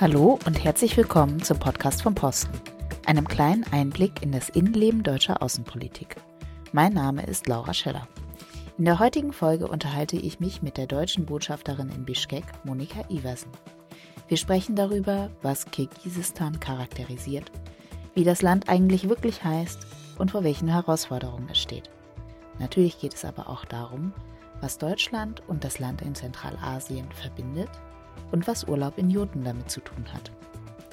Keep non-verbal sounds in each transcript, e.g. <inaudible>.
Hallo und herzlich willkommen zum Podcast vom Posten, einem kleinen Einblick in das Innenleben deutscher Außenpolitik. Mein Name ist Laura Scheller. In der heutigen Folge unterhalte ich mich mit der deutschen Botschafterin in Bischkek, Monika Iversen. Wir sprechen darüber, was Kirgisistan charakterisiert, wie das Land eigentlich wirklich heißt und vor welchen Herausforderungen es steht. Natürlich geht es aber auch darum, was Deutschland und das Land in Zentralasien verbindet und was Urlaub in Joten damit zu tun hat.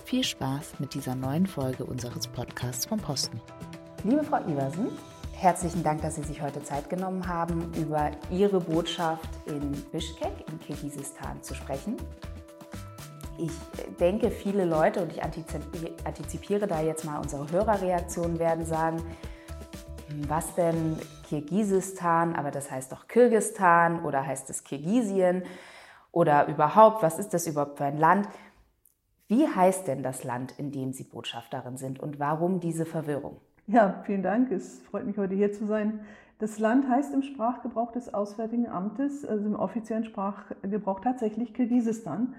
Viel Spaß mit dieser neuen Folge unseres Podcasts vom Posten. Liebe Frau Iversen, herzlichen Dank, dass Sie sich heute Zeit genommen haben, über Ihre Botschaft in Bischkek in Kirgisistan zu sprechen. Ich denke, viele Leute, und ich antizipiere da jetzt mal unsere Hörerreaktionen, werden sagen, hm, was denn Kirgisistan, aber das heißt doch Kirgistan oder heißt es Kirgisien? Oder überhaupt, was ist das überhaupt für ein Land? Wie heißt denn das Land, in dem Sie Botschafterin sind und warum diese Verwirrung? Ja, vielen Dank. Es freut mich, heute hier zu sein. Das Land heißt im Sprachgebrauch des Auswärtigen Amtes, also im offiziellen Sprachgebrauch tatsächlich Kirgisistan.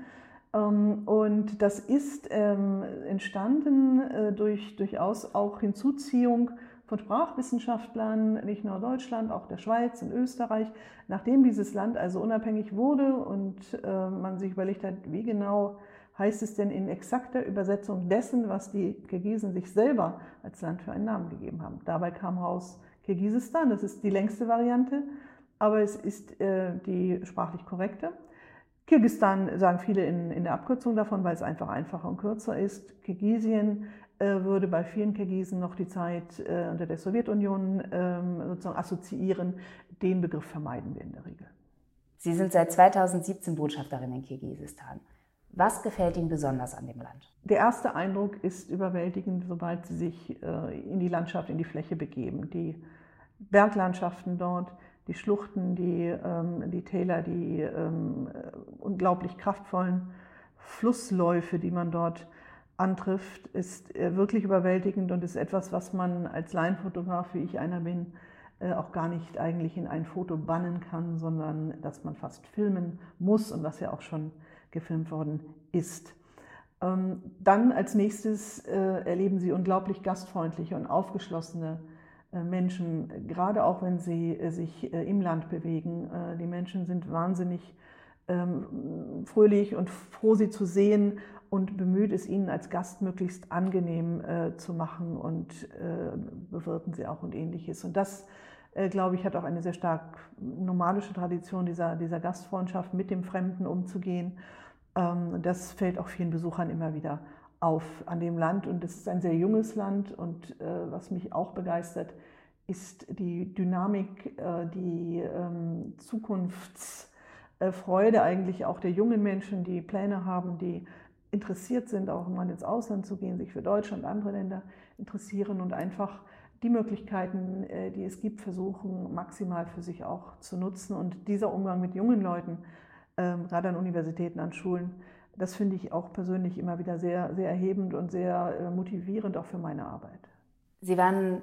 Ähm, und das ist ähm, entstanden äh, durch durchaus auch Hinzuziehung von Sprachwissenschaftlern, nicht nur Deutschland, auch der Schweiz und Österreich, nachdem dieses Land also unabhängig wurde und äh, man sich überlegt hat, wie genau heißt es denn in exakter Übersetzung dessen, was die Kirgisen sich selber als Land für einen Namen gegeben haben. Dabei kam raus Kirgisistan, das ist die längste Variante, aber es ist äh, die sprachlich korrekte. Kirgistan sagen viele in, in der Abkürzung davon, weil es einfach einfacher und kürzer ist. Kirgisien würde bei vielen Kirgisen noch die Zeit äh, unter der Sowjetunion ähm, sozusagen assoziieren. Den Begriff vermeiden wir in der Regel. Sie sind seit 2017 Botschafterin in Kirgisistan. Was gefällt Ihnen besonders an dem Land? Der erste Eindruck ist überwältigend, sobald Sie sich äh, in die Landschaft, in die Fläche begeben. Die Berglandschaften dort, die Schluchten, die, ähm, die Täler, die ähm, unglaublich kraftvollen Flussläufe, die man dort antrifft, ist äh, wirklich überwältigend und ist etwas, was man als Laienfotograf, wie ich einer bin, äh, auch gar nicht eigentlich in ein Foto bannen kann, sondern dass man fast filmen muss und was ja auch schon gefilmt worden ist. Ähm, dann als nächstes äh, erleben Sie unglaublich gastfreundliche und aufgeschlossene Menschen, gerade auch wenn sie sich im Land bewegen. Die Menschen sind wahnsinnig ähm, fröhlich und froh, sie zu sehen und bemüht es ihnen als Gast möglichst angenehm äh, zu machen und äh, bewirten sie auch und ähnliches. Und das, äh, glaube ich, hat auch eine sehr stark nomalische Tradition dieser, dieser Gastfreundschaft, mit dem Fremden umzugehen. Ähm, das fällt auch vielen Besuchern immer wieder auf an dem Land. Und es ist ein sehr junges Land. Und äh, was mich auch begeistert, ist die Dynamik, äh, die ähm, Zukunftsfreude eigentlich auch der jungen Menschen, die Pläne haben, die interessiert sind, auch mal ins Ausland zu gehen, sich für Deutschland und andere Länder interessieren und einfach die Möglichkeiten, äh, die es gibt, versuchen maximal für sich auch zu nutzen. Und dieser Umgang mit jungen Leuten, ähm, gerade an Universitäten, an Schulen, das finde ich auch persönlich immer wieder sehr, sehr erhebend und sehr äh, motivierend auch für meine Arbeit. Sie waren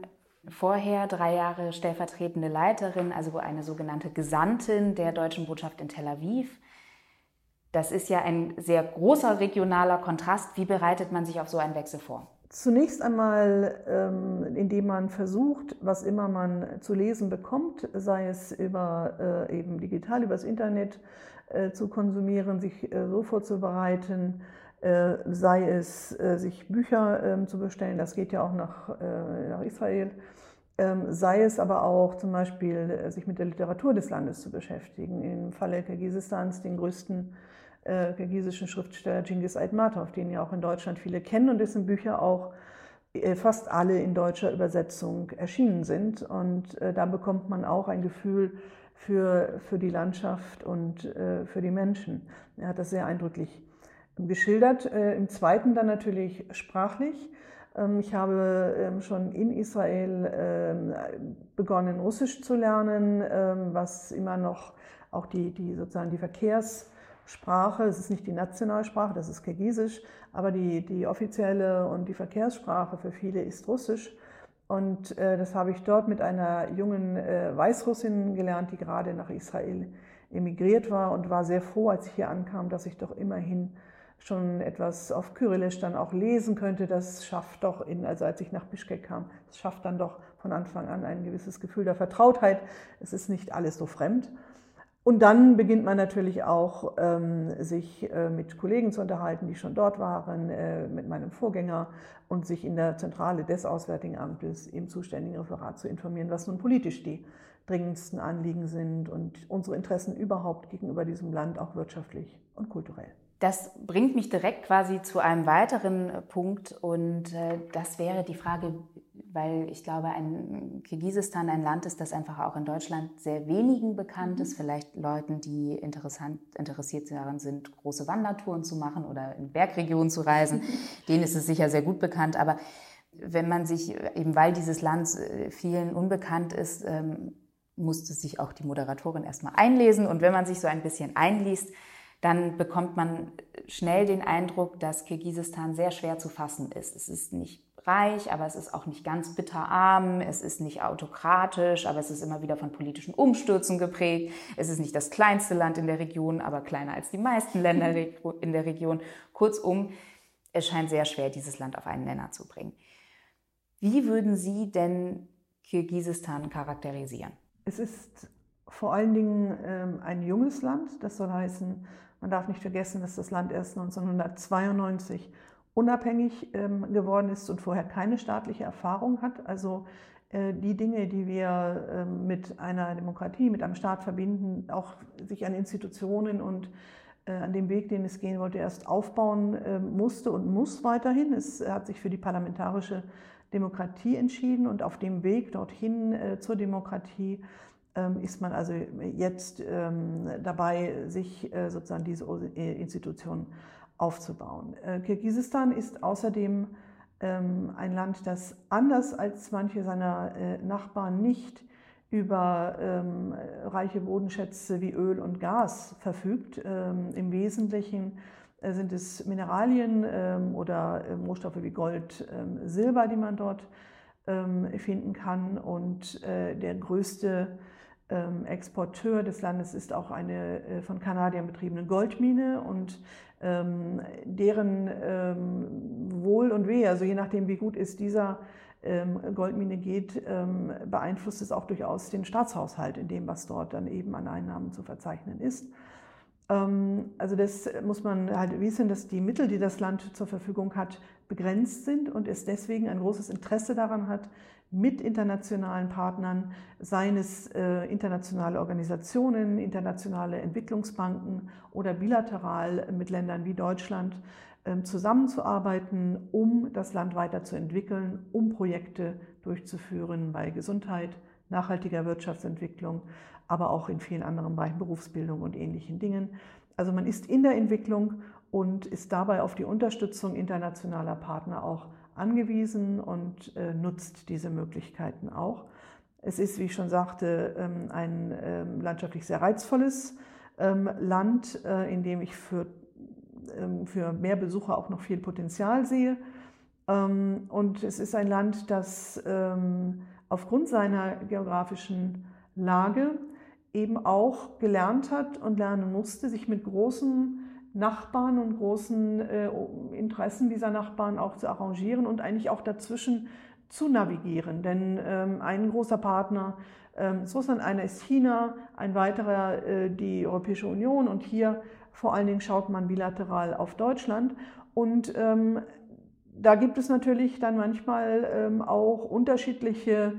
vorher drei Jahre stellvertretende Leiterin, also eine sogenannte Gesandtin der deutschen Botschaft in Tel Aviv. Das ist ja ein sehr großer regionaler Kontrast. Wie bereitet man sich auf so einen Wechsel vor? Zunächst einmal, ähm, indem man versucht, was immer man zu lesen bekommt, sei es über äh, eben digital, übers Internet äh, zu konsumieren, sich äh, so vorzubereiten, sei es sich Bücher ähm, zu bestellen, das geht ja auch nach, Israel, ähm, sei es aber auch zum Beispiel sich mit der Literatur des Landes zu beschäftigen. Im Falle Kirgisistans den größten äh, kirgisischen Schriftsteller Genghis Aitmatov, den ja auch in Deutschland viele kennen und dessen Bücher auch äh, fast alle in deutscher Übersetzung erschienen sind. Und äh, da bekommt man auch ein Gefühl für, für die Landschaft und äh, für die Menschen. Er hat das sehr eindrücklich geschildert. Äh, Im zweiten dann natürlich sprachlich. Ähm, ich habe ähm, schon in Israel ähm, begonnen, Russisch zu lernen, was immer noch auch die, die sozusagen die Verkehrs- Sprache, es ist nicht die Nationalsprache, das ist Kirgisisch, aber die, die offizielle und die Verkehrssprache für viele ist Russisch. Und äh, das habe ich dort mit einer jungen äh, Weißrussin gelernt, die gerade nach Israel emigriert war und war sehr froh, als ich hier ankam, dass ich doch immerhin schon etwas auf Kyrillisch dann auch lesen könnte, das schafft doch, in, also als ich nach Bischkek kam, das schafft dann doch von Anfang an ein gewisses Gefühl der Vertrautheit. Es ist nicht alles so fremd. Und dann beginnt man natürlich auch, ähm, sich äh, mit Kollegen zu unterhalten, die schon dort waren, äh, mit meinem Vorgänger und sich in der Zentrale des Auswärtigen Amtes im zuständigen Referat zu informieren, was nun politisch die dringendsten Anliegen sind und unsere Interessen überhaupt gegenüber diesem Land, auch wirtschaftlich und kulturell. Das bringt mich direkt quasi zu einem weiteren äh, Punkt und äh, das wäre die Frage, weil ich glaube, ein Kirgisistan ein Land ist, das einfach auch in Deutschland sehr wenigen bekannt ist, mhm. vielleicht Leuten, die interessant, interessiert daran sind, große Wandertouren zu machen oder in Bergregionen zu reisen, <laughs> denen ist es sicher sehr gut bekannt, aber wenn man sich, eben weil dieses Land äh, vielen unbekannt ist, ähm, musste sich auch die Moderatorin erstmal einlesen und wenn man sich so ein bisschen einliest, dann bekommt man schnell den Eindruck, dass Kirgisistan sehr schwer zu fassen ist. Es ist nicht reich, aber es ist auch nicht ganz bitterarm, es ist nicht autokratisch, aber es ist immer wieder von politischen Umstürzen geprägt. Es ist nicht das kleinste Land in der Region, aber kleiner als die meisten Länder <laughs> in der Region. Kurzum, es scheint sehr schwer, dieses Land auf einen Nenner zu bringen. Wie würden Sie denn Kirgisistan charakterisieren? Es ist vor allen Dingen ähm, ein junges Land, das soll heißen, man darf nicht vergessen, dass das Land erst 1992 unabhängig ähm, geworden ist und vorher keine staatliche Erfahrung hat. Also äh, die Dinge, die wir ähm, mit einer Demokratie, mit einem Staat verbinden, auch sich an Institutionen und äh, an dem Weg, den es gehen wollte, erst aufbauen äh, musste und muss weiterhin. Es hat sich für die parlamentarische Demokratie entschieden und auf dem Weg dorthin zur Demokratie ähm, ist man also jetzt ähm, dabei, sich äh, sozusagen diese äh, Institutionen aufzubauen. Äh, Kirgisistan ist außerdem ähm, ein Land, das anders als manche seiner Nachbarn nicht über reiche Bodenschätze wie Öl und Gas verfügt. Im Wesentlichen sind es Mineralien oder Rohstoffe wie Gold, Silber, die man dort finden kann. Und der größte ähm, Exporteur des Landes ist auch eine äh, von Kanadiern betriebene Goldmine und ähm, deren ähm, Wohl und Weh, also je nachdem, wie gut es dieser Goldmine geht, beeinflusst es auch durchaus den Staatshaushalt in dem, was dort dann eben an Einnahmen zu verzeichnen ist. Also das muss man halt wissen, dass die Mittel, die das Land zur Verfügung hat, begrenzt sind und es deswegen ein großes Interesse daran hat, mit internationalen Partnern, seien es äh, internationale Organisationen, internationale Entwicklungsbanken oder bilateral mit Ländern wie Deutschland äh, zusammenzuarbeiten, um das Land weiterzuentwickeln, um Projekte durchzuführen bei Gesundheit, nachhaltiger Wirtschaftsentwicklung, aber auch in vielen anderen Bereichen, Berufsbildung und ähnlichen Dingen. Also man ist in der Entwicklung und ist dabei auf die Unterstützung internationaler Partner auch angewiesen und äh, nutzt diese Möglichkeiten auch. Es ist, wie ich schon sagte, ähm, ein ähm, landschaftlich sehr reizvolles ähm, Land, äh, in dem ich für, für mehr Besucher auch noch viel Potenzial sehe. Und es ist ein Land, das aufgrund seiner geografischen Lage eben auch gelernt hat und lernen musste, sich mit großen Nachbarn und großen äh, Interessen dieser Nachbarn auch zu arrangieren und eigentlich auch dazwischen zu navigieren. Denn ähm, ein großer Partner ähm, ist Russland, einer ist China, ein weiterer äh, die Europäische Union und hier vor allen Dingen schaut man bilateral auf Deutschland. Und ähm, da gibt es natürlich dann manchmal ähm, auch unterschiedliche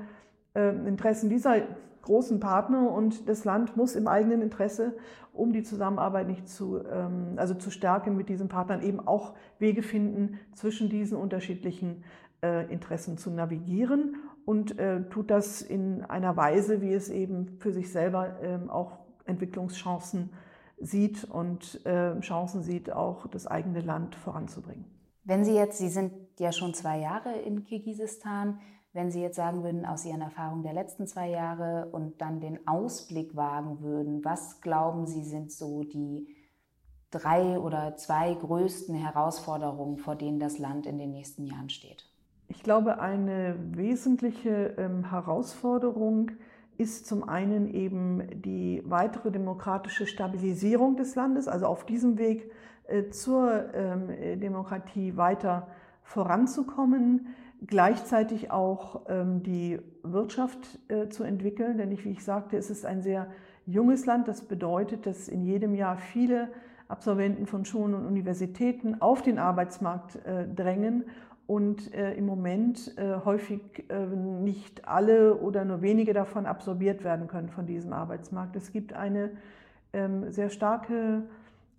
äh, Interessen dieser großen Partner und das Land muss im eigenen Interesse, um die Zusammenarbeit nicht zu, ähm, also zu stärken mit diesen Partnern, eben auch Wege finden, zwischen diesen unterschiedlichen äh, Interessen zu navigieren und äh, tut das in einer Weise, wie es eben für sich selber ähm, auch Entwicklungschancen sieht und äh, Chancen sieht, auch das eigene Land voranzubringen. Wenn Sie jetzt, Sie sind ja schon zwei Jahre in Kirgisistan, wenn Sie jetzt sagen würden, aus Ihren Erfahrungen der letzten zwei Jahre und dann den Ausblick wagen würden, was glauben Sie sind so die drei oder zwei größten Herausforderungen, vor denen das Land in den nächsten Jahren steht? Ich glaube, eine wesentliche ähm, Herausforderung ist zum einen eben die weitere demokratische Stabilisierung des Landes, also auf diesem Weg äh, zur ähm, Demokratie weiter voranzukommen, gleichzeitig auch ähm, die Wirtschaft äh, zu entwickeln, denn ich, wie ich sagte, es ist ein sehr junges Land. Das bedeutet, dass in jedem Jahr viele Absolventen von Schulen und Universitäten auf den Arbeitsmarkt äh, drängen und äh, im Moment äh, häufig äh, nicht alle oder nur wenige davon absorbiert werden können von diesem Arbeitsmarkt. Es gibt eine ähm, sehr starke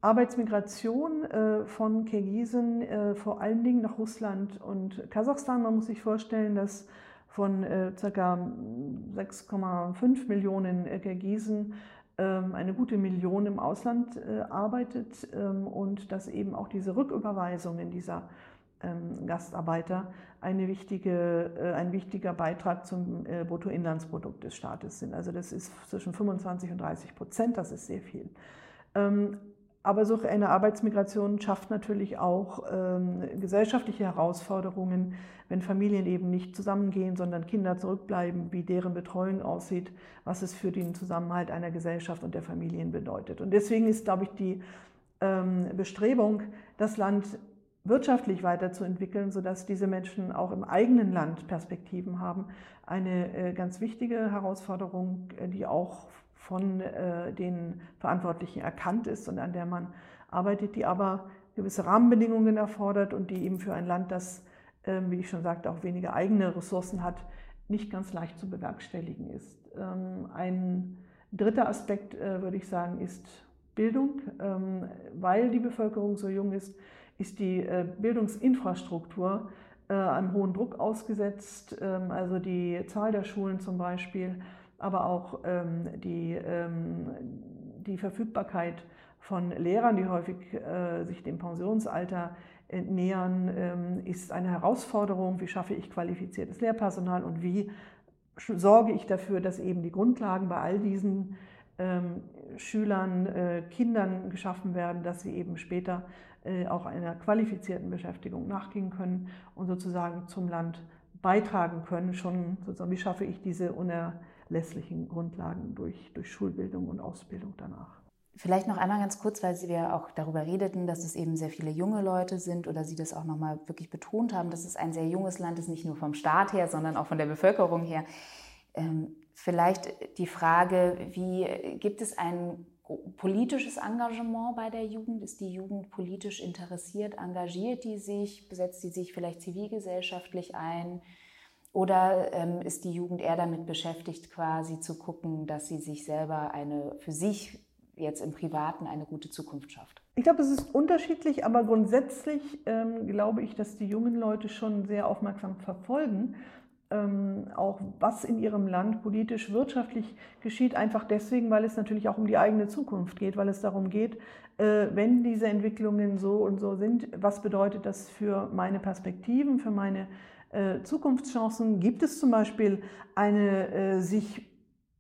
Arbeitsmigration äh, von Kirgisen, äh, vor allen Dingen nach Russland und Kasachstan. Man muss sich vorstellen, dass von äh, ca. 6,5 Millionen Kirgisen ähm, eine gute Million im Ausland arbeitet ähm, und dass eben auch diese Rücküberweisungen dieser ähm, Gastarbeiter eine wichtige, äh, ein wichtiger Beitrag zum äh, Bruttoinlandsprodukt des Staates sind. Also das ist zwischen 25 und 30 Prozent, das ist sehr viel. Ähm, aber so eine Arbeitsmigration schafft natürlich auch ähm, gesellschaftliche Herausforderungen, wenn Familien eben nicht zusammengehen, sondern Kinder zurückbleiben, wie deren Betreuung aussieht, was es für den Zusammenhalt einer Gesellschaft und der Familien bedeutet. Und deswegen ist, glaube ich, die Bestrebung, das Land wirtschaftlich weiterzuentwickeln, sodass diese Menschen auch im eigenen Land Perspektiven haben. Eine äh, ganz wichtige Herausforderung, die auch von äh, den Verantwortlichen erkannt ist und an der man arbeitet, die aber gewisse Rahmenbedingungen erfordert und die eben für ein Land, das, ähm, wie ich schon sagte, auch weniger eigene Ressourcen hat, nicht ganz leicht zu bewerkstelligen ist. Ähm, ein dritter Aspekt, würde ich sagen, ist Bildung, ähm, weil die Bevölkerung so jung ist ist die äh, Bildungsinfrastruktur äh, einem hohen Druck ausgesetzt. Ähm, also die Zahl der Schulen zum Beispiel, aber auch ähm, die, ähm, die Verfügbarkeit von Lehrern, die häufig äh, sich dem Pensionsalter nähern, ist eine Herausforderung. Wie schaffe ich qualifiziertes Lehrpersonal und wie sorge ich dafür, dass eben die Grundlagen bei all diesen Schülern, Kindern geschaffen werden, dass sie eben später äh, auch einer qualifizierten Beschäftigung nachgehen können und sozusagen zum Land beitragen können. Schon sozusagen, wie schaffe ich diese unerlässlichen Grundlagen durch, durch Schulbildung und Ausbildung danach. Vielleicht noch einmal ganz kurz, weil wir auch darüber redeten, dass es eben sehr viele junge Leute sind oder Sie das auch nochmal wirklich betont haben, dass es ein sehr junges Land ist, nicht nur vom Staat her, sondern auch von der Bevölkerung her. Ähm, vielleicht die Frage, wie gibt es einen politisches Engagement bei der Jugend? Ist die Jugend politisch interessiert? Engagiert die sich? Besetzt die sich vielleicht zivilgesellschaftlich ein? Oder ähm, ist die Jugend eher damit beschäftigt, quasi zu gucken, dass sie sich selber eine für sich jetzt im Privaten eine gute Zukunft schafft? Ich glaube, es ist unterschiedlich, aber grundsätzlich ähm, glaube ich, dass die jungen Leute schon sehr aufmerksam verfolgen, ähm, auch was in ihrem Land politisch, wirtschaftlich geschieht, einfach deswegen, weil es natürlich auch um die eigene Zukunft geht, weil es darum geht, äh, wenn diese Entwicklungen so und so sind, was bedeutet das für meine Perspektiven, für meine Zukunftschancen? Gibt es zum Beispiel eine äh, sich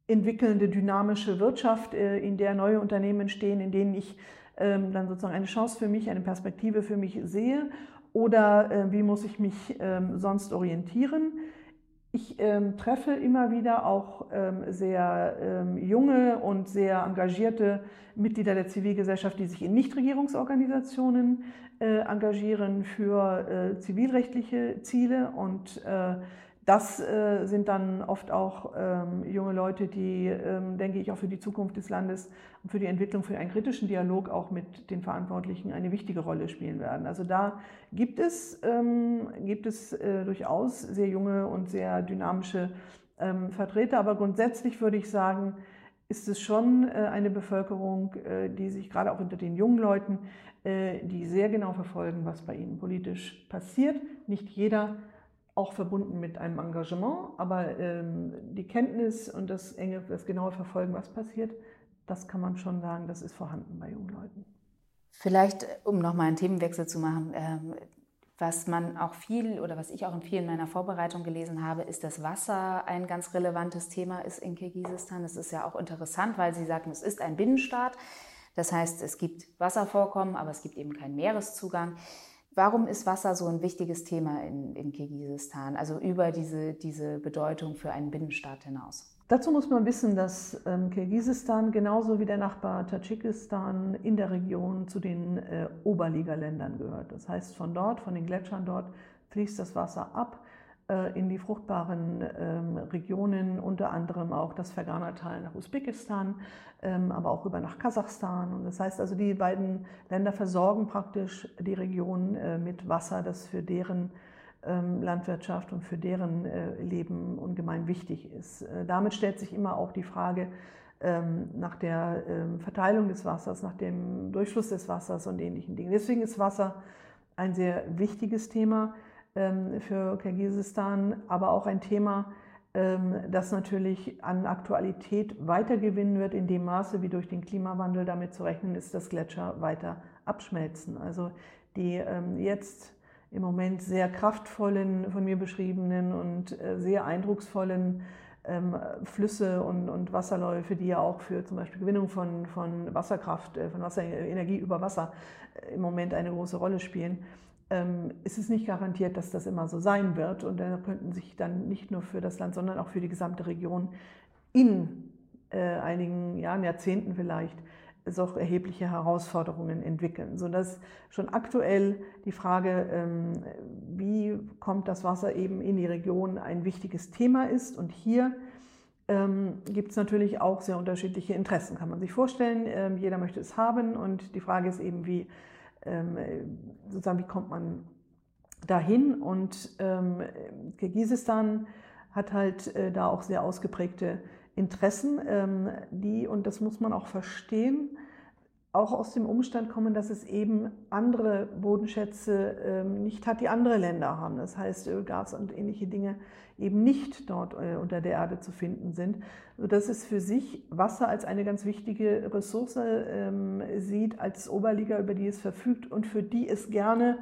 entwickelnde dynamische Wirtschaft, in der neue Unternehmen entstehen, in denen ich ähm, dann sozusagen eine Chance für mich, eine Perspektive für mich sehe? Oder wie muss ich mich ähm, sonst orientieren? Ich ähm, treffe immer wieder auch ähm, sehr ähm, junge und sehr engagierte Mitglieder der Zivilgesellschaft, die sich in Nichtregierungsorganisationen äh, engagieren für äh, zivilrechtliche Ziele und äh, das äh, sind dann oft auch ähm, junge Leute, die, ähm, denke ich, auch für die Zukunft des Landes und für die Entwicklung, für einen kritischen Dialog auch mit den Verantwortlichen eine wichtige Rolle spielen werden. Also da gibt es, ähm, gibt es äh, durchaus sehr junge und sehr dynamische ähm, Vertreter, aber grundsätzlich würde ich sagen, ist es schon äh, eine Bevölkerung, äh, die sich gerade auch unter den jungen Leuten, äh, die sehr genau verfolgen, was bei ihnen politisch passiert. Nicht jeder auch verbunden mit einem Engagement, aber ähm, die Kenntnis und das enge, das genaue Verfolgen, was passiert, das kann man schon sagen, das ist vorhanden bei jungen Leuten. Vielleicht, um nochmal einen Themenwechsel zu machen, ähm, was man auch viel oder was ich auch in vielen meiner Vorbereitungen gelesen habe, ist, dass Wasser ein ganz relevantes Thema ist in Kirgisistan. Das ist ja auch interessant, weil Sie sagen, es ist ein Binnenstaat. Das heißt, es gibt Wasservorkommen, aber es gibt eben keinen Meereszugang. Warum ist Wasser so ein wichtiges Thema in, in Kirgisistan, also über diese, diese Bedeutung für einen Binnenstaat hinaus? Dazu muss man wissen, dass ähm, Kirgisistan genauso wie der Nachbar Tadschikistan in der Region zu den äh, Oberligaländern gehört. Das heißt, von dort, von den Gletschern dort, fließt das Wasser ab in die fruchtbaren ähm, Regionen, unter anderem auch das Fergana-Tal nach Usbekistan, ähm, aber auch rüber nach Kasachstan. Und das heißt also, die beiden Länder versorgen praktisch die Region äh, mit Wasser, das für deren ähm, Landwirtschaft und für deren äh, Leben ungemein wichtig ist. Äh, damit stellt sich immer auch die Frage nach der Verteilung des Wassers, nach dem Durchfluss des Wassers und ähnlichen Dingen. Deswegen ist Wasser ein sehr wichtiges Thema für Kirgisistan, aber auch ein Thema, das natürlich an Aktualität weitergewinnen wird, in dem Maße, wie durch den Klimawandel damit zu rechnen ist, dass Gletscher weiter abschmelzen. Also die jetzt im Moment sehr kraftvollen, von mir beschriebenen und äh, sehr eindrucksvollen ähm, Flüsse und, und, Wasserläufe, die ja auch für zum Beispiel Gewinnung von, von Wasserkraft, äh, von Wasserenergie über Wasser äh, im Moment eine große Rolle spielen, ähm, ist es nicht garantiert, dass das immer so sein wird. Und da könnten sich dann nicht nur für das Land, sondern auch für die gesamte Region in äh, einigen Jahren, Jahrzehnten vielleicht, so erhebliche Herausforderungen entwickeln, sodass schon aktuell die Frage, ähm, wie kommt das Wasser eben in die Region, ein wichtiges Thema ist. Und hier ähm, gibt es natürlich auch sehr unterschiedliche Interessen, kann man sich vorstellen. Ähm, jeder möchte es haben und die Frage ist eben, wie, sozusagen, wie kommt man dahin? Und Kirgisistan hat halt äh, da auch sehr ausgeprägte Interessen, ähm, die, und das muss man auch verstehen, auch aus dem Umstand kommen, dass es eben andere Bodenschätze ähm, nicht hat, die andere Länder haben. Das heißt, Öl, Gas und ähnliche Dinge eben nicht dort äh, unter der Erde zu finden sind, sodass es für sich Wasser als eine ganz wichtige Ressource ähm, sieht, als Oberliga, über die es verfügt und für die es gerne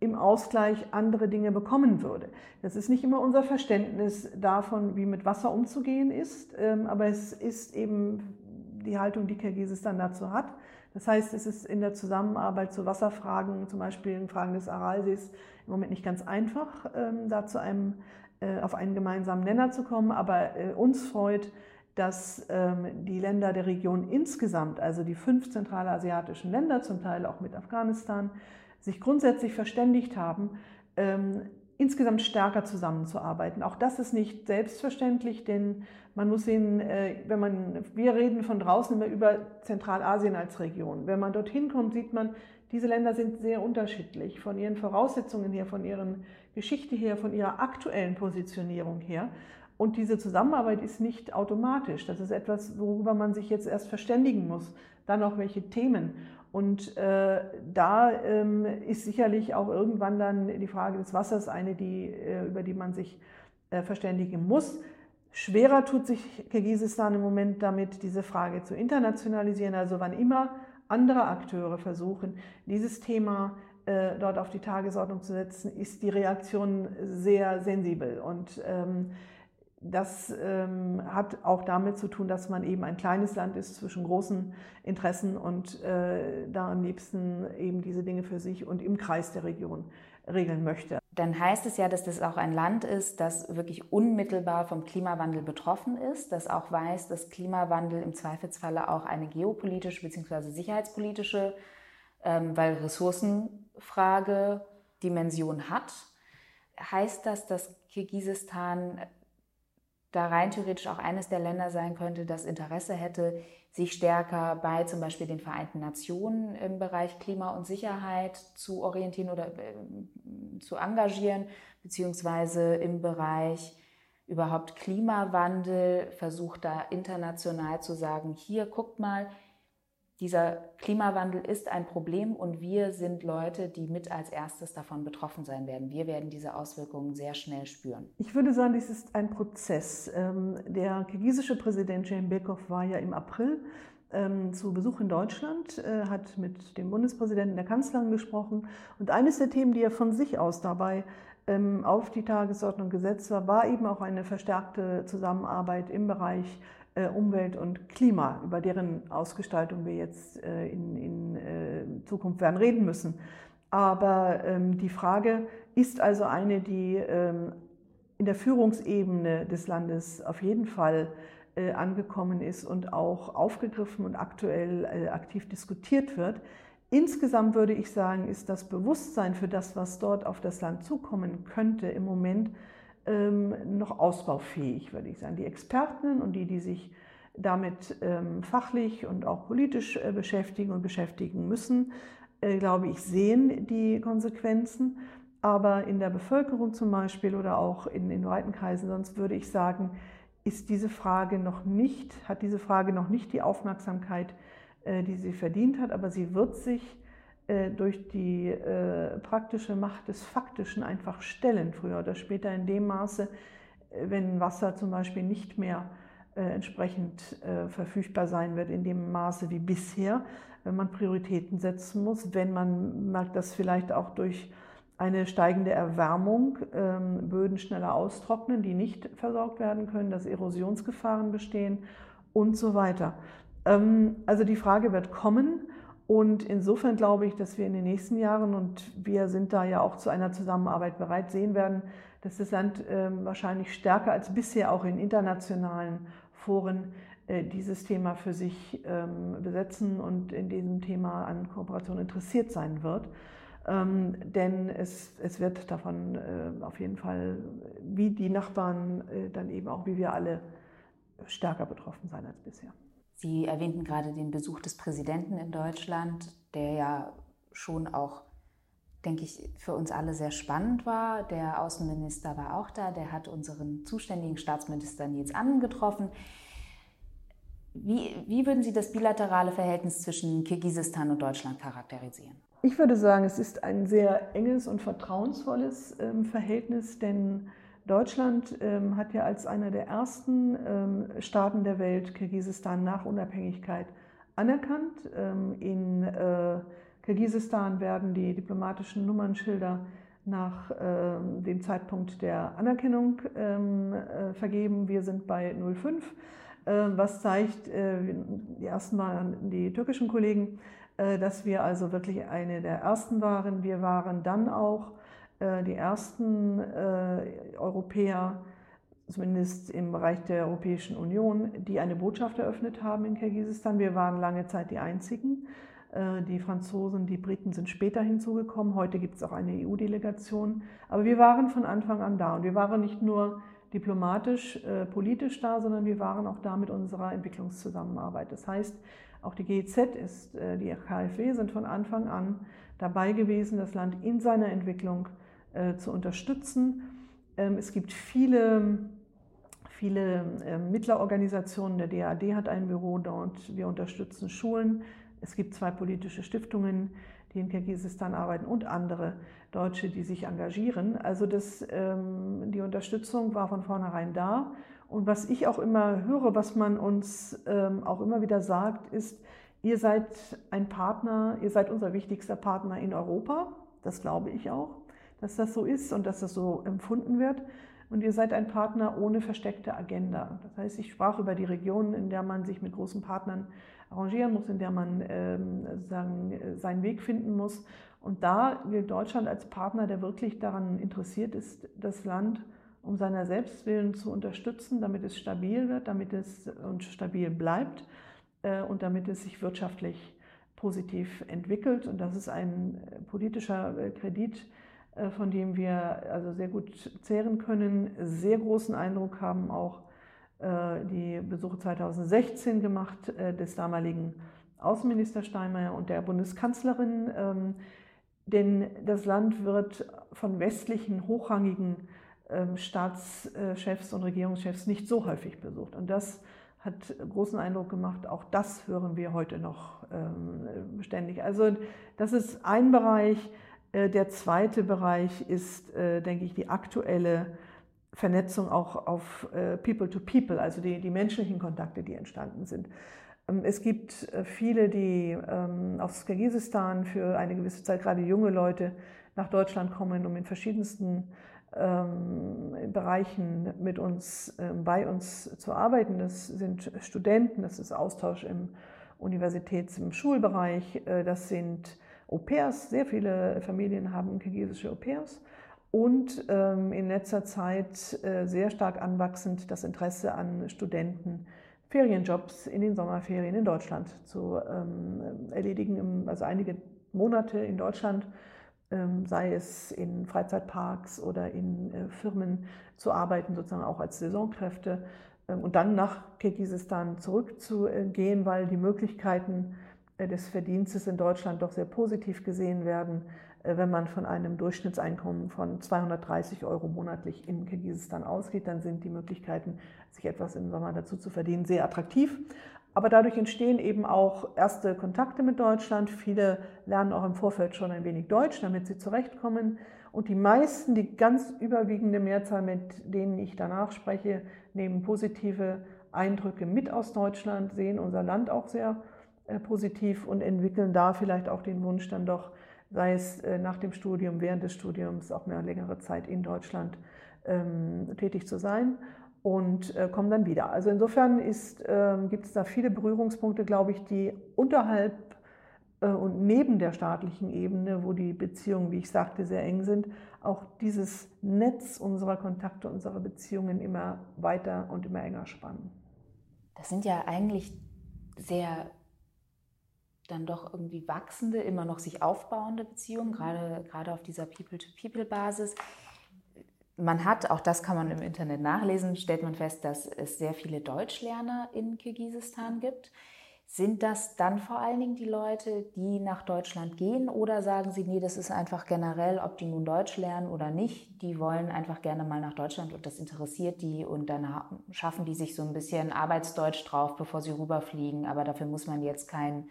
im Ausgleich andere Dinge bekommen würde. Das ist nicht immer unser Verständnis davon, wie mit Wasser umzugehen ist, ähm, aber es ist eben die Haltung, die Kirgisistan dazu hat. Das heißt, es ist in der Zusammenarbeit zu Wasserfragen, zum Beispiel in Fragen des Aralsees, im Moment nicht ganz einfach, ähm, da zu einem, äh, auf einen gemeinsamen Nenner zu kommen. Aber äh, uns freut, dass ähm, die Länder der Region insgesamt, also die fünf zentralasiatischen Länder, zum Teil auch mit Afghanistan, sich grundsätzlich verständigt haben, ähm, insgesamt stärker zusammenzuarbeiten. Auch das ist nicht selbstverständlich, denn man muss sehen, äh, wenn man, wir reden von draußen immer über Zentralasien als Region. Wenn man dorthin kommt, sieht man, diese Länder sind sehr unterschiedlich von ihren Voraussetzungen her, von ihren Geschichte her, von ihrer aktuellen Positionierung her. Und diese Zusammenarbeit ist nicht automatisch. Das ist etwas, worüber man sich jetzt erst verständigen muss. Dann auch welche Themen. Und äh, da ähm, ist sicherlich auch irgendwann dann die Frage des Wassers eine, die, äh, über die man sich äh, verständigen muss. Schwerer tut sich Kirgisistan im Moment damit, diese Frage zu internationalisieren. Also wann immer andere Akteure versuchen, dieses Thema äh, dort auf die Tagesordnung zu setzen, ist die Reaktion sehr sensibel. Und ähm, das ähm, hat auch damit zu tun, dass man eben ein kleines Land ist zwischen großen Interessen und äh, da am liebsten eben diese Dinge für sich und im Kreis der Region regeln möchte. Dann heißt es ja, dass das auch ein Land ist, das wirklich unmittelbar vom Klimawandel betroffen ist, das auch weiß, dass Klimawandel im Zweifelsfalle auch eine geopolitische bzw. sicherheitspolitische, ähm, weil Ressourcenfrage Dimension hat. Heißt das, dass Kirgisistan da rein theoretisch auch eines der Länder sein könnte, das Interesse hätte, sich stärker bei zum Beispiel den Vereinten Nationen im Bereich Klima und Sicherheit zu orientieren oder äh, zu engagieren, beziehungsweise im Bereich überhaupt Klimawandel versucht da international zu sagen, hier guckt mal, dieser Klimawandel ist ein Problem und wir sind Leute, die mit als erstes davon betroffen sein werden. Wir werden diese Auswirkungen sehr schnell spüren. Ich würde sagen, dies ist ein Prozess. Ähm, der kirgisische Präsident Bekov war ja im April ähm, zu Besuch in Deutschland, äh, hat mit dem Bundespräsidenten der Kanzlerin gesprochen. Und eines der Themen, die er von sich aus dabei ähm, auf die Tagesordnung gesetzt war, war eben auch eine verstärkte Zusammenarbeit im Bereich Umwelt und Klima, über deren Ausgestaltung wir jetzt äh, in, in äh, Zukunft werden reden müssen. Aber ähm, die Frage ist also eine, die ähm, in der Führungsebene des Landes auf jeden Fall äh, angekommen ist und auch aufgegriffen und aktuell äh, aktiv diskutiert wird. Insgesamt würde ich sagen, ist das Bewusstsein für das, was dort auf das Land zukommen könnte, im Moment noch ausbaufähig, würde ich sagen. Die Experten und die, die sich damit ähm, fachlich und auch politisch äh, beschäftigen und beschäftigen müssen, glaube ich, sehen die Konsequenzen. Aber in der Bevölkerung zum Beispiel oder auch in den weiten Kreisen, sonst würde ich sagen, ist diese Frage noch nicht, hat diese Frage noch nicht die Aufmerksamkeit, äh, die sie verdient hat, aber sie wird sich äh, durch die äh, praktische Macht des Faktischen einfach stellen, früher oder später in dem Maße, wenn Wasser zum Beispiel nicht mehr entsprechend verfügbar sein wird in dem Maße wie bisher, wenn man Prioritäten setzen muss, wenn man merkt, dass vielleicht auch durch eine steigende Erwärmung, ähm, Böden schneller austrocknen, die nicht versorgt werden können, dass Erosionsgefahren bestehen und so weiter. Ähm, also die Frage wird kommen und insofern glaube ich, dass wir in den nächsten Jahren, und wir sind da ja auch zu einer Zusammenarbeit bereit, sehen werden, dass das Land ähm, wahrscheinlich stärker als bisher auch in internationalen Foren äh, dieses Thema für sich besetzen und in diesem Thema an Kooperation interessiert sein wird. Ähm, denn es, es wird davon äh, auf jeden Fall, wie die Nachbarn, äh, dann eben auch wie wir alle, stärker betroffen sein als bisher. Sie erwähnten gerade den Besuch des Präsidenten in Deutschland, der ja schon auch, denke ich, für uns alle sehr spannend war. Der Außenminister war auch da, der hat unseren zuständigen Staatsminister Nils Annen getroffen. Wie, wie würden Sie das bilaterale Verhältnis zwischen Kirgisistan und Deutschland charakterisieren? Ich würde sagen, es ist ein sehr enges und vertrauensvolles ähm, Verhältnis, denn Deutschland ähm, hat ja als einer der ersten ähm, Staaten der Welt Kirgisistan nach Unabhängigkeit anerkannt. in äh, Kirgisistan werden die diplomatischen Nummernschilder nach dem Zeitpunkt der Anerkennung äh, vergeben. Wir sind bei 05, was zeigt, äh, die ersten waren die türkischen Kollegen, äh, dass wir also wirklich eine der ersten waren. Wir waren dann auch äh, die ersten äh, Europäer, zumindest im Bereich der Europäischen Union, die eine Botschaft eröffnet haben in Kirgisistan. Wir waren lange Zeit die einzigen. Die Franzosen, die Briten sind später hinzugekommen. Heute gibt es auch eine EU-Delegation. Aber wir waren von Anfang an da. Und wir waren nicht nur diplomatisch, politisch da, sondern wir waren auch da mit unserer Entwicklungszusammenarbeit. Das heißt, auch die GEZ ist, äh, die KfW sind von Anfang an dabei gewesen, das Land in seiner Entwicklung äh, zu unterstützen. Ähm, es gibt viele, viele ähm, Mittlerorganisationen. Der DAD hat ein Büro dort. Wir unterstützen Schulen. Es gibt zwei politische Stiftungen, die in Kirgisistan arbeiten und andere Deutsche, die sich engagieren. Also das, ähm, die Unterstützung war von vornherein da. Und was ich auch immer höre, was man uns ähm, auch immer wieder sagt, ist, ihr seid ein Partner, ihr seid unser wichtigster Partner in Europa. Das glaube ich auch, dass das so ist und dass das so empfunden wird. Und ihr seid ein Partner ohne versteckte Agenda. Das heißt, ich sprach über die Region, in der man sich mit großen Partnern arrangieren muss, in der man ähm, sagen, seinen Weg finden muss. Und da gilt Deutschland als Partner, der wirklich daran interessiert ist, das Land um seiner Selbstwillen zu unterstützen, damit es stabil wird, damit es und stabil bleibt äh, und damit es sich wirtschaftlich positiv entwickelt. Und das ist ein äh, politischer äh, Kredit, von dem wir also sehr gut zehren können, sehr großen Eindruck haben auch die Besuche 2016 gemacht des damaligen Außenminister Steinmeier und der Bundeskanzlerin. Ähm, denn das Land wird von westlichen hochrangigen ähm, Staatschefs und Regierungschefs nicht so häufig besucht. Und das hat großen Eindruck gemacht. Auch das hören wir heute noch ähm, ständig. Also das ist ein Bereich. Äh, der zweite Bereich ist, äh, denke ich, die aktuelle Vernetzung auch auf äh, People to People, also die, die menschlichen Kontakte, die entstanden sind. Ähm, es gibt viele, die aus Kirgisistan für eine gewisse Zeit, gerade junge Leute, nach Deutschland kommen, um in verschiedensten ähm, Bereichen mit uns, ähm, bei uns zu arbeiten. Das sind Studenten, das ist Austausch im Universitäts-, im Schulbereich, das sind Au-pairs. Sehr viele Familien haben kirgisische Au-pairs. Und ähm, in letzter Zeit äh, sehr stark anwachsend das Interesse an Studenten, Ferienjobs in den Sommerferien in Deutschland zu ähm, erledigen, also einige Monate in Deutschland, ähm, sei es in Freizeitparks oder in äh, Firmen zu arbeiten, sozusagen auch als Saisonkräfte ähm, und dann nach Kirgisistan zurückzugehen, weil die Möglichkeiten des Verdienstes in Deutschland doch sehr positiv gesehen werden, äh, wenn man von einem Durchschnittseinkommen von 230 Euro monatlich in Kirgisistan ausgeht, dann sind die Möglichkeiten, sich etwas im Sommer dazu zu verdienen, sehr attraktiv. Aber dadurch entstehen eben auch erste Kontakte mit Deutschland. Viele lernen auch im Vorfeld schon ein wenig Deutsch, damit sie zurechtkommen. Und die meisten, die ganz überwiegende Mehrzahl, mit denen ich danach spreche, nehmen positive Eindrücke mit aus Deutschland, sehen unser Land auch sehr äh, positiv und entwickeln da vielleicht auch den Wunsch dann doch sei es äh, nach dem Studium, während des Studiums, auch mehr längere Zeit in Deutschland ähm, tätig zu sein und äh, kommen dann wieder. Also insofern ähm, gibt es da viele Berührungspunkte, glaube ich, die unterhalb äh, und neben der staatlichen Ebene, wo die Beziehungen, wie ich sagte, sehr eng sind, auch dieses Netz unserer Kontakte, unserer Beziehungen immer weiter und immer enger spannen. Das sind ja eigentlich sehr dann doch irgendwie wachsende, immer noch sich aufbauende Beziehungen, gerade, gerade auf dieser People-to-People-Basis. Man hat, auch das kann man im Internet nachlesen, stellt man fest, dass es sehr viele Deutschlerner in Kirgisistan gibt. Sind das dann vor allen Dingen die Leute, die nach Deutschland gehen oder sagen Sie, nee, das ist einfach generell, ob die nun Deutsch lernen oder nicht, die wollen einfach gerne mal nach Deutschland und das interessiert die und dann schaffen die sich so ein bisschen Arbeitsdeutsch drauf, bevor sie rüberfliegen, aber dafür muss man jetzt kein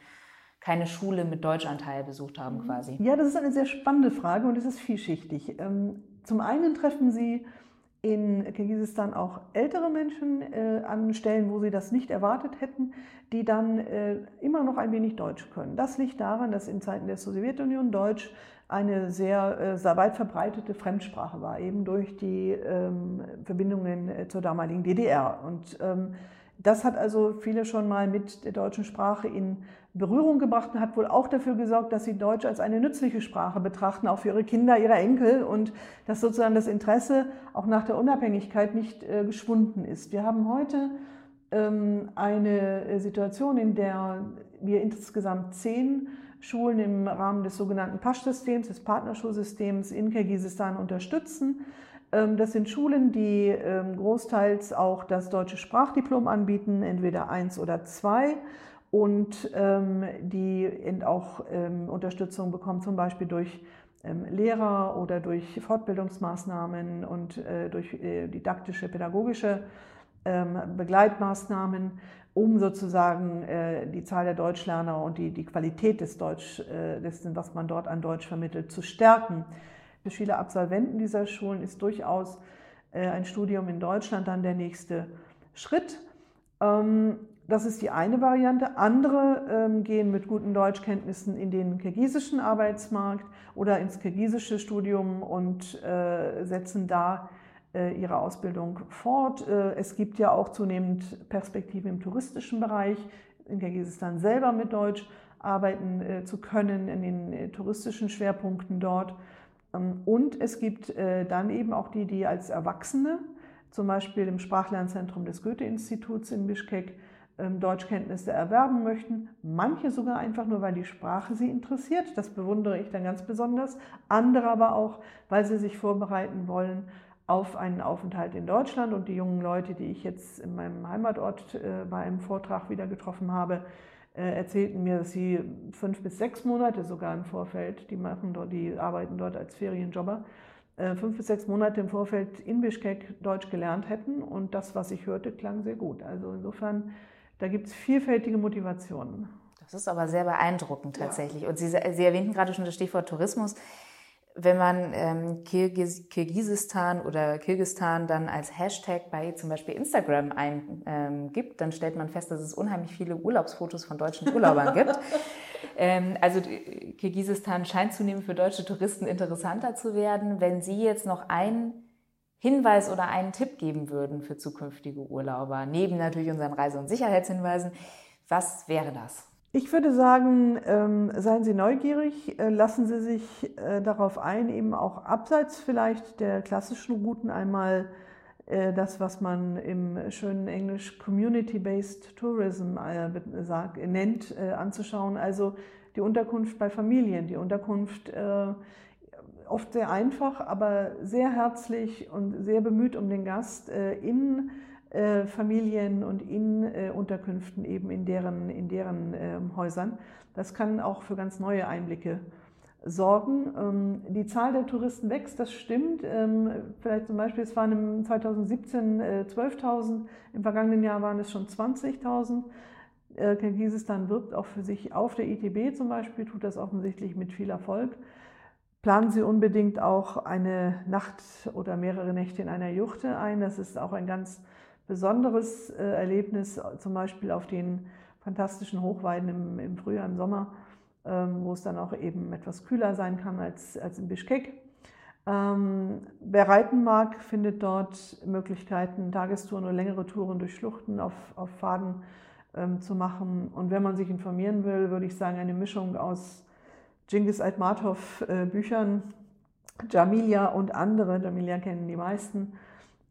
keine Schule mit Deutschanteil besucht haben quasi? Ja, das ist eine sehr spannende Frage und es ist vielschichtig. Ähm, zum einen treffen Sie in Kirgisistan auch ältere Menschen äh, an Stellen, wo sie das nicht erwartet hätten, die dann äh, immer noch ein wenig Deutsch können. Das liegt daran, dass in Zeiten der Sowjetunion Deutsch eine sehr, äh, sehr weit verbreitete Fremdsprache war, eben durch die ähm, Verbindungen äh, zur damaligen DDR. Und ähm, das hat also viele schon mal mit der deutschen Sprache in Berührung gebracht und hat wohl auch dafür gesorgt, dass sie Deutsch als eine nützliche Sprache betrachten, auch für ihre Kinder, ihre Enkel und dass sozusagen das Interesse auch nach der Unabhängigkeit nicht äh, geschwunden ist. Wir haben heute ähm, eine Situation, in der wir insgesamt zehn Schulen im Rahmen des sogenannten PASCH-Systems, des Partnerschulsystems in Kirgisistan unterstützen. Ähm, das sind Schulen, die ähm, großteils auch das deutsche Sprachdiplom anbieten, entweder eins oder zwei und ähm, die auch Unterstützung bekommen, zum Beispiel durch Lehrer oder durch Fortbildungsmaßnahmen und äh, durch äh, didaktische, pädagogische Begleitmaßnahmen, um sozusagen äh, die Zahl der Deutschlerner und die, die Qualität des Deutsch, dessen, was man dort an Deutsch vermittelt, zu stärken. Für viele Absolventen dieser Schulen ist durchaus äh, ein Studium in Deutschland dann der nächste Schritt. Ähm, das ist die eine Variante. Andere ähm, gehen mit guten Deutschkenntnissen in den kirgisischen Arbeitsmarkt oder ins kirgisische Studium und äh, setzen da äh, ihre Ausbildung fort. Es gibt ja auch zunehmend Perspektiven im touristischen Bereich, in Kirgisistan selber mit Deutsch arbeiten zu können, in den touristischen Schwerpunkten dort. Ähm, und es gibt äh, dann eben auch die, die als Erwachsene, zum Beispiel im Sprachlernzentrum des Goethe-Instituts in Bischkek, ähm, Deutschkenntnisse erwerben möchten. Manche sogar einfach nur, weil die Sprache sie interessiert. Das bewundere ich dann ganz besonders. Andere aber auch, weil sie sich vorbereiten wollen auf einen Aufenthalt in Deutschland. Und die jungen Leute, die ich jetzt in meinem Heimatort äh, bei einem Vortrag wieder getroffen habe, erzählten mir, dass sie fünf bis sechs Monate sogar im Vorfeld, die machen dort, die arbeiten dort als Ferienjobber, äh, fünf bis sechs Monate im Vorfeld in Bischkek Deutsch gelernt hätten. Und das, was ich hörte, klang sehr gut. Also insofern da gibt es vielfältige Motivationen. Das ist aber sehr beeindruckend tatsächlich. Ja. Und Sie, Sie erwähnten gerade schon das Stichwort Tourismus. Wenn man ähm, Kirgis, Kirgisistan oder Kirgistan dann als Hashtag bei zum Beispiel Instagram eingibt, ähm, dann stellt man fest, dass es unheimlich viele Urlaubsfotos von deutschen Urlaubern <laughs> gibt. Ähm, also Kirgisistan scheint zunehmend für deutsche Touristen interessanter zu werden. Wenn Sie jetzt noch ein Hinweis oder einen Tipp geben würden für zukünftige Urlauber, neben natürlich unseren Reise- und Sicherheitshinweisen, was wäre das? Ich würde sagen, ähm, seien Sie neugierig, äh, lassen Sie sich äh, darauf ein, eben auch abseits vielleicht der klassischen Routen einmal äh, das, was man im schönen Englisch Community-Based Tourism äh, sagt, nennt, äh, anzuschauen. Also die Unterkunft bei Familien, die Unterkunft oft sehr einfach, aber sehr herzlich und sehr bemüht um den Gast in Familien und in Unterkünften eben in deren, in deren ähm, Häusern. Das kann auch für ganz neue Einblicke sorgen. Ähm, die Zahl der Touristen wächst, das stimmt. Ähm, vielleicht zum Beispiel, es waren im 2017 12.000, äh, im vergangenen Jahr waren es schon 20.000. Äh, Kirgisistan wirbt auch für sich auf der ITB zum Beispiel, tut das offensichtlich mit viel Erfolg. Planen Sie unbedingt auch eine Nacht oder mehrere Nächte in einer Juchte ein. Das ist auch ein ganz besonderes äh, Erlebnis, zum Beispiel auf den fantastischen Hochweiden im, im Frühjahr, im Sommer ähm, wo es dann auch eben etwas kühler sein kann als, als in Bischkek. Ähm, wer reiten mag, findet dort Möglichkeiten, Tagestouren oder längere Touren durch Schluchten auf, auf Pfaden ähm, zu machen. Und wenn man sich informieren will, würde ich sagen, eine Mischung aus Genghis Aitmatov äh, Büchern, Jamilia und andere, Jamilia kennen die meisten,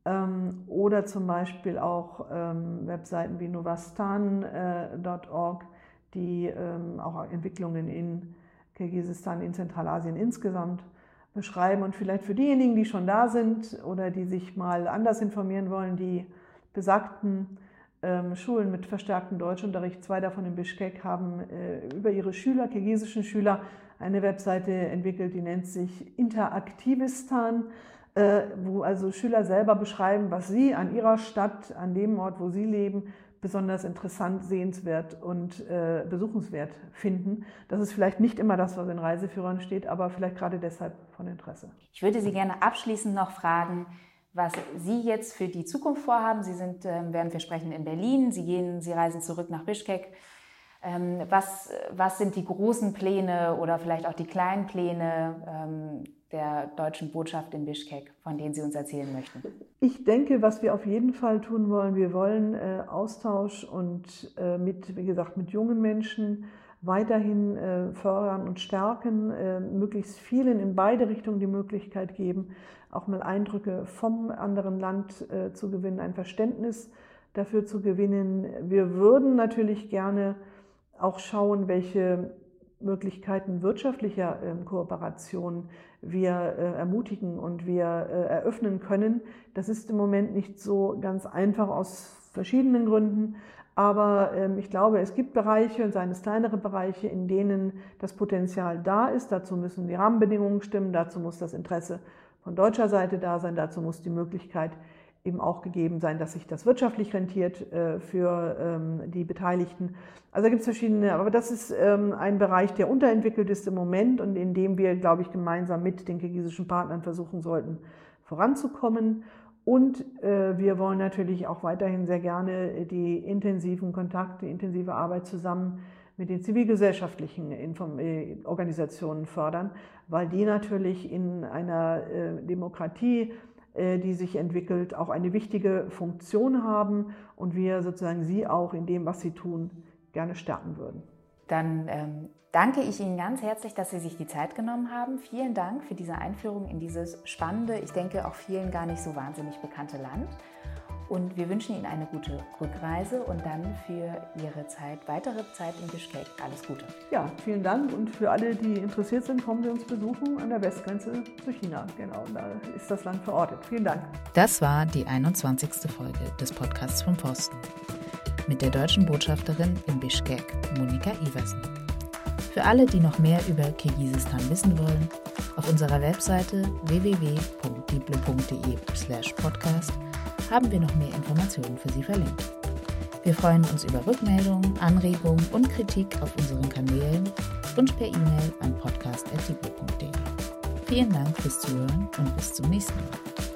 oder zum Beispiel auch ähm, Webseiten wie novastan.org, äh, die ähm, auch Entwicklungen in Kirgisistan, in Zentralasien insgesamt beschreiben. Und vielleicht für diejenigen, die schon da sind oder die sich mal anders informieren wollen, die besagten ähm, Schulen mit verstärktem Deutschunterricht, zwei davon in Bischkek, haben äh, über ihre Schüler, kirgisischen Schüler, eine Webseite entwickelt, die nennt sich Interaktivistan, wo also Schüler selber beschreiben, was sie an ihrer Stadt, an dem Ort, wo sie leben, besonders interessant, sehenswert und äh, besuchenswert finden. Das ist vielleicht nicht immer das, was in Reiseführern steht, aber vielleicht gerade deshalb von Interesse. Ich würde Sie gerne abschließend noch fragen, was Sie jetzt für die Zukunft vorhaben. Sie sind, äh, während wir sprechen, in Berlin. Sie gehen, Sie reisen zurück nach Bischkek. Ähm, was, was sind die großen Pläne oder vielleicht auch die kleinen Pläne ähm, der deutschen Botschaft in Bischkek, von denen Sie uns erzählen möchten? Ich denke, was wir auf jeden Fall tun wollen, wir wollen äh, Austausch und äh, mit, wie gesagt, mit jungen Menschen weiterhin äh, fördern und stärken, möglichst vielen in beide Richtungen die Möglichkeit geben, auch mal Eindrücke vom anderen Land zu gewinnen, ein Verständnis dafür zu gewinnen. Wir würden natürlich gerne auch schauen, welche Möglichkeiten wirtschaftlicher ähm, Kooperation wir äh, ermutigen und wir äh, eröffnen können. Das ist im Moment nicht so ganz einfach aus verschiedenen Gründen. Aber ähm, ich glaube, es gibt Bereiche, und seien es kleinere Bereiche, in denen das Potenzial da ist. Dazu müssen die Rahmenbedingungen stimmen, dazu muss das Interesse von deutscher Seite da sein, dazu muss die Möglichkeit eben auch gegeben sein, dass sich das wirtschaftlich rentiert äh, für ähm, die Beteiligten. Also gibt es verschiedene, aber das ist ähm, ein Bereich, der unterentwickelt ist im Moment und in dem wir, glaube ich, gemeinsam mit den kirgisischen Partnern versuchen sollten, voranzukommen. Und äh, wir wollen natürlich auch weiterhin sehr gerne die intensiven Kontakte, intensive Arbeit zusammen mit den zivilgesellschaftlichen äh, Organisationen fördern, weil die natürlich in einer Demokratie äh, die sich entwickelt, auch eine wichtige Funktion haben und wir sozusagen sie auch in dem, was sie tun, gerne stärken würden. Dann ähm, danke ich Ihnen ganz herzlich, dass Sie sich die Zeit genommen haben. Vielen Dank für diese Einführung in dieses spannende, ich denke auch vielen gar nicht so wahnsinnig bekannte Land. Und wir wünschen Ihnen eine gute Rückreise und dann für Ihre Zeit, weitere Zeit in Bischkek. Alles Gute. Ja, vielen Dank. Und für alle, die interessiert sind, kommen Sie uns besuchen an der Westgrenze zu China. Genau, da ist das Land verortet. Vielen Dank. Das war die 21. Folge des Podcasts vom Posten mit der deutschen Botschafterin in Bischkek, Monika Iversen. Für alle, die noch mehr über Kirgisistan wissen wollen, auf unserer Webseite www.diplo.de/podcast haben wir noch mehr Informationen für Sie verlinkt. Wir freuen uns über Rückmeldungen, Anregungen und Kritik auf unseren Kanälen und per E-Mail an podcast.diplo.de. Vielen Dank fürs Zuhören und bis zum nächsten Mal.